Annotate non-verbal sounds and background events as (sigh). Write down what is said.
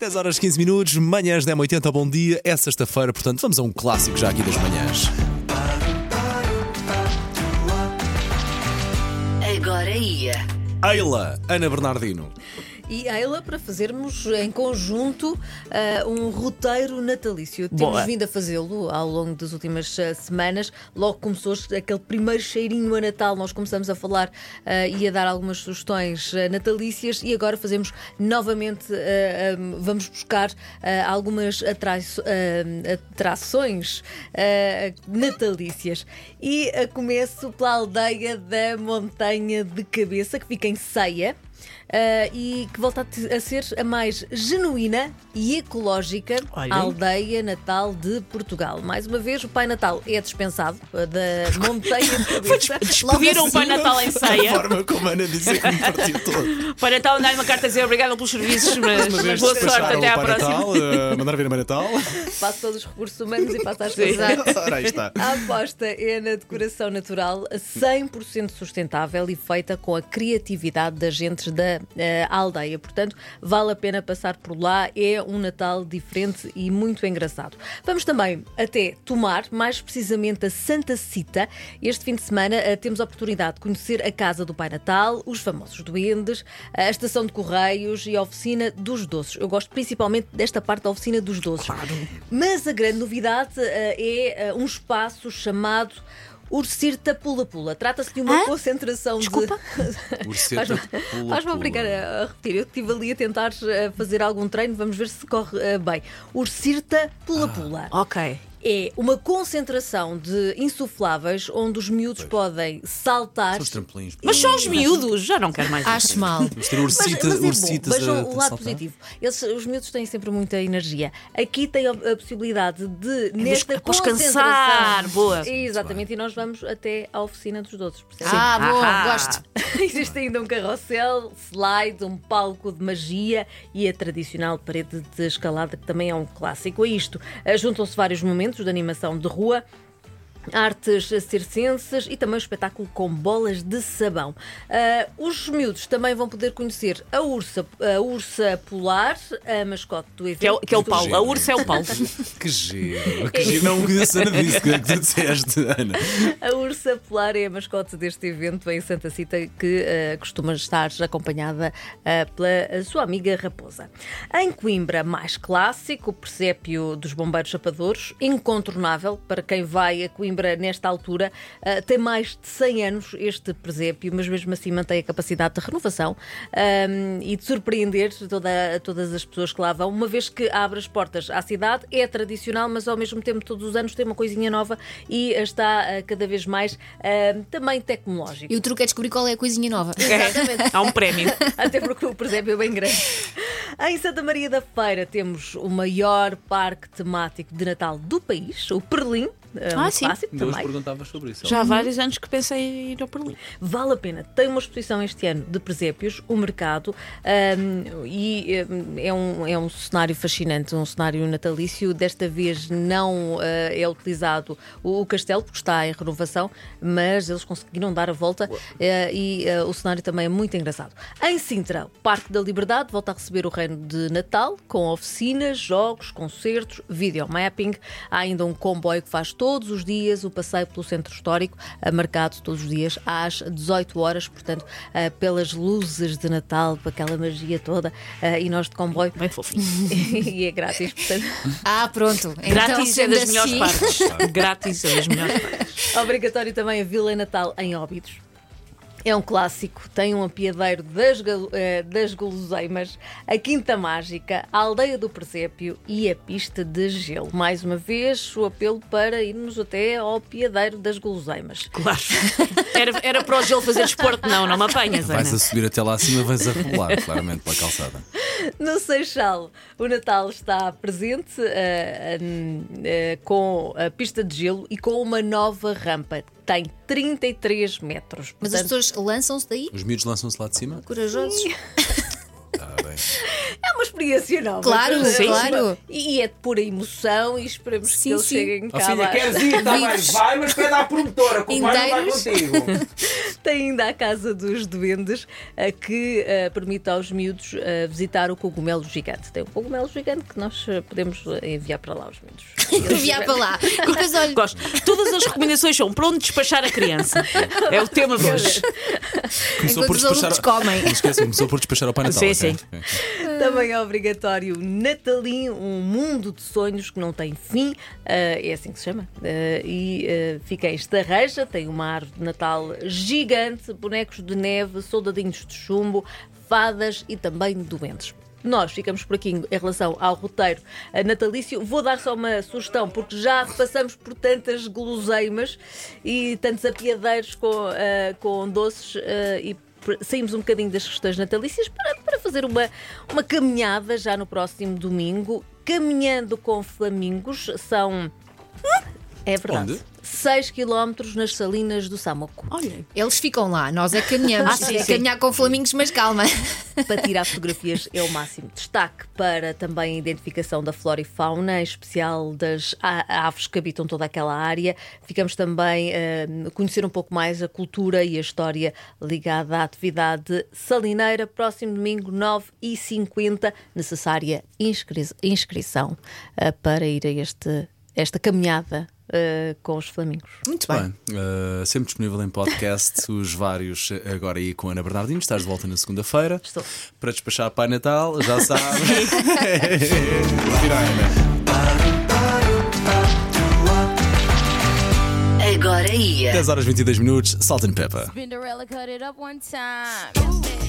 10 horas 15 minutos, manhãs 10h80, bom dia. É sexta-feira, portanto, vamos a um clássico já aqui das manhãs. Agora ia. Ayla, Ana Bernardino. E Ayla para fazermos em conjunto ah, um roteiro natalício. Temos Boa. vindo a fazê-lo ao longo das últimas ah, semanas. Logo começou aquele primeiro cheirinho a Natal, nós começamos a falar ah, e a dar algumas sugestões natalícias e agora fazemos novamente, ah, vamos buscar algumas atrações natalícias. E começo pela aldeia da Montanha de Cabeça, que fica em Ceia. Uh, e que volta a, te- a ser a mais genuína e ecológica Olha. aldeia natal de Portugal. Mais uma vez, o Pai Natal é dispensado uh, da montanha (laughs) de cabeça. Despediram o Pai Natal em (laughs) A ceia. forma como a Ana disse que me partiu todo. O (laughs) Pai Natal dar-lhe uma carta a dizer obrigado pelos serviços, mas boa sorte, até à o Pai próxima. Natal, eh, mandar vir a Mãe Natal. Passo todos os recursos humanos e passo às Sim. coisas. Ora, aí está. A aposta é na decoração natural 100% sustentável e feita com a criatividade das gentes da eh, aldeia. Portanto, vale a pena passar por lá. É um Natal diferente e muito engraçado. Vamos também até Tomar, mais precisamente a Santa Cita. Este fim de semana eh, temos a oportunidade de conhecer a Casa do Pai Natal, os famosos duendes, a Estação de Correios e a Oficina dos Doces. Eu gosto principalmente desta parte da Oficina dos Doces. Mas a grande novidade eh, é um espaço chamado Ursirta Pula Pula. Trata-se de uma Hã? concentração Desculpa? (laughs) de. Urseta Faz-me pula, faz-me pula. obrigar a a repetir. Eu estive ali a tentar eh, fazer algum treino, vamos ver se corre eh, bem. Ursirta Pula Pula. Ok. É uma concentração de insufláveis onde os miúdos podem saltar. São os trampolins. Mas só os miúdos, já não quero mais. isso. Acho mal. Vamos ter Mas, ursita, mas é bom. Vejam a, o lado saltar. positivo. Eles, os miúdos têm sempre muita energia. Aqui tem a, a possibilidade de, nesta vos concentração. cansar. Boa. Exatamente, e nós vamos até à oficina dos doces. percebe? Ah, boa, Ah. gosto. (laughs) Existe ainda um carrossel, slide, um palco de magia e a tradicional parede de escalada, que também é um clássico. A isto eh, juntam-se vários momentos de animação de rua. Artes circenses e também um espetáculo com bolas de sabão. Ah, os miúdos também vão poder conhecer a ursa, a ursa polar, a mascote do evento. Que é, o- que é o Paulo. A ursa é o Paulo. (laughs) Que giro, (laughs) que giro. Não conheço a Ana disse que tu disseste, Ana. A ursa polar é a mascote deste evento em Santa Cita que eh, costuma estar acompanhada eh, pela sua amiga Raposa. Em Coimbra, mais clássico, o presépio dos bombeiros chapadores, incontornável para quem vai a Coimbra nesta altura. Eh, tem mais de 100 anos este presépio, mas mesmo assim mantém a capacidade de renovação ahm, e de surpreender toda- todas as pessoas que lá vão, uma vez que abre as portas à cidade, é tradicional, mas ao mesmo tempo todos os anos tem uma coisinha nova e está ah, cada vez mais ah, também tecnológico. E o truque é descobrir qual é a coisinha nova. Exatamente. Há um prémio. (laughs) Até porque o presépio é bem grande. Em Santa Maria da Feira temos o maior parque temático de Natal do país, o Perlim. É um Ah, sim. hoje também. perguntavas sobre isso. Já há vários anos que pensei em ir ao Berlim. Vale a pena. Tem uma exposição este ano de presépios, o mercado, ahm, e é, um, é um cenário fascinante, um cenário natalício. Desta vez não ah, é utilizado o, o castelo, porque está em renovação, mas eles conseguiram dar a volta ah, e ah, o cenário também é muito engraçado. Em Sintra, o Parque da Liberdade volta a receber o reino de Natal, com oficinas, jogos, concertos, videomapping. Há ainda um comboio que faz todos os dias o passeio pelo centro histórico, marcado todos os dias às 18 horas, portanto, ah, pelas luzes de Natal, com aquela magia toda, ah, e nós de comboio. Bem fofinho. (laughs) e é grátis, portanto, Ah, pronto. Grátis então, é das sendo melhores assim- partes. (laughs) Grátis é das melhores partes. obrigatório também a Vila Natal em Óbidos. É um clássico, tem um apiadeiro das, eh, das guloseimas, a Quinta Mágica, a Aldeia do Presépio e a pista de gelo. Mais uma vez, o apelo para irmos até ao apiadeiro das guloseimas. Claro. (laughs) Era, era para o gelo fazer desporto, não, não me apanhas, Ana. Vais a subir até lá acima, vais a rolar, claramente, pela calçada. No Seixal, o Natal está presente eh, eh, com a pista de gelo e com uma nova rampa. Tem 33 metros. Mas as Portanto, pessoas lançam-se daí, Os miúdos lançam-se lá de cima? corajosos. Ah, bem. É uma experiência nova. Claro, Sim. claro. E é de pura emoção e esperemos Sim, que eles sim. cheguem cá. filha, abaixo. queres ir? Tá bem, vai, mas pede à promotora, que o pai não vai contigo. (laughs) Tem ainda a Casa dos Duendes, que eh, permite aos miúdos eh, visitar o cogumelo gigante. Tem um cogumelo gigante que nós eh, podemos enviar para lá aos miúdos. (laughs) Enviar para lá. Olha, Gosto. Todas as recomendações são para onde despachar a criança. É o tema de hoje. Começou enquanto os alunos comem. Não esquece, começou por despachar ao Pai Natal. Sim, sim. Ok. Também é obrigatório Natalinho, um mundo de sonhos que não tem fim, eh, é assim que se chama. Eh, e eh, fica em Estarreja, tem uma árvore de Natal gigante, bonecos de neve, soldadinhos de chumbo, fadas e também doentes. Nós ficamos por aqui em relação ao roteiro natalício. Vou dar só uma sugestão, porque já passamos por tantas guloseimas e tantos apiadeiros com, eh, com doces eh, e saímos um bocadinho das questões natalícias para, para fazer uma, uma caminhada já no próximo domingo. Caminhando com flamingos, são. É verdade. Onde? 6 km nas salinas do Samoco. Olha. eles ficam lá, nós é que caminhamos. Ah, sim, é sim. caminhar com flamingos, mas calma. (laughs) para tirar fotografias é o máximo. Destaque para também a identificação da flora e fauna, em especial das aves que habitam toda aquela área. Ficamos também a conhecer um pouco mais a cultura e a história ligada à atividade salineira. Próximo domingo, 9h50, necessária inscri- inscrição eh, para ir a este, esta caminhada eh, com os flamingos. Muito bem. Bem, eh, sempre disponível em podcast, (laughs) os vários eh, agora aí com a Ana Bernardino. Estás de volta na segunda-feira Estou. para despachar Pai Natal, já sabe. Vira, Ana. Agora ia. 10 horas 22 minutos, Salt and Pepper. Cinderella cut it up one time.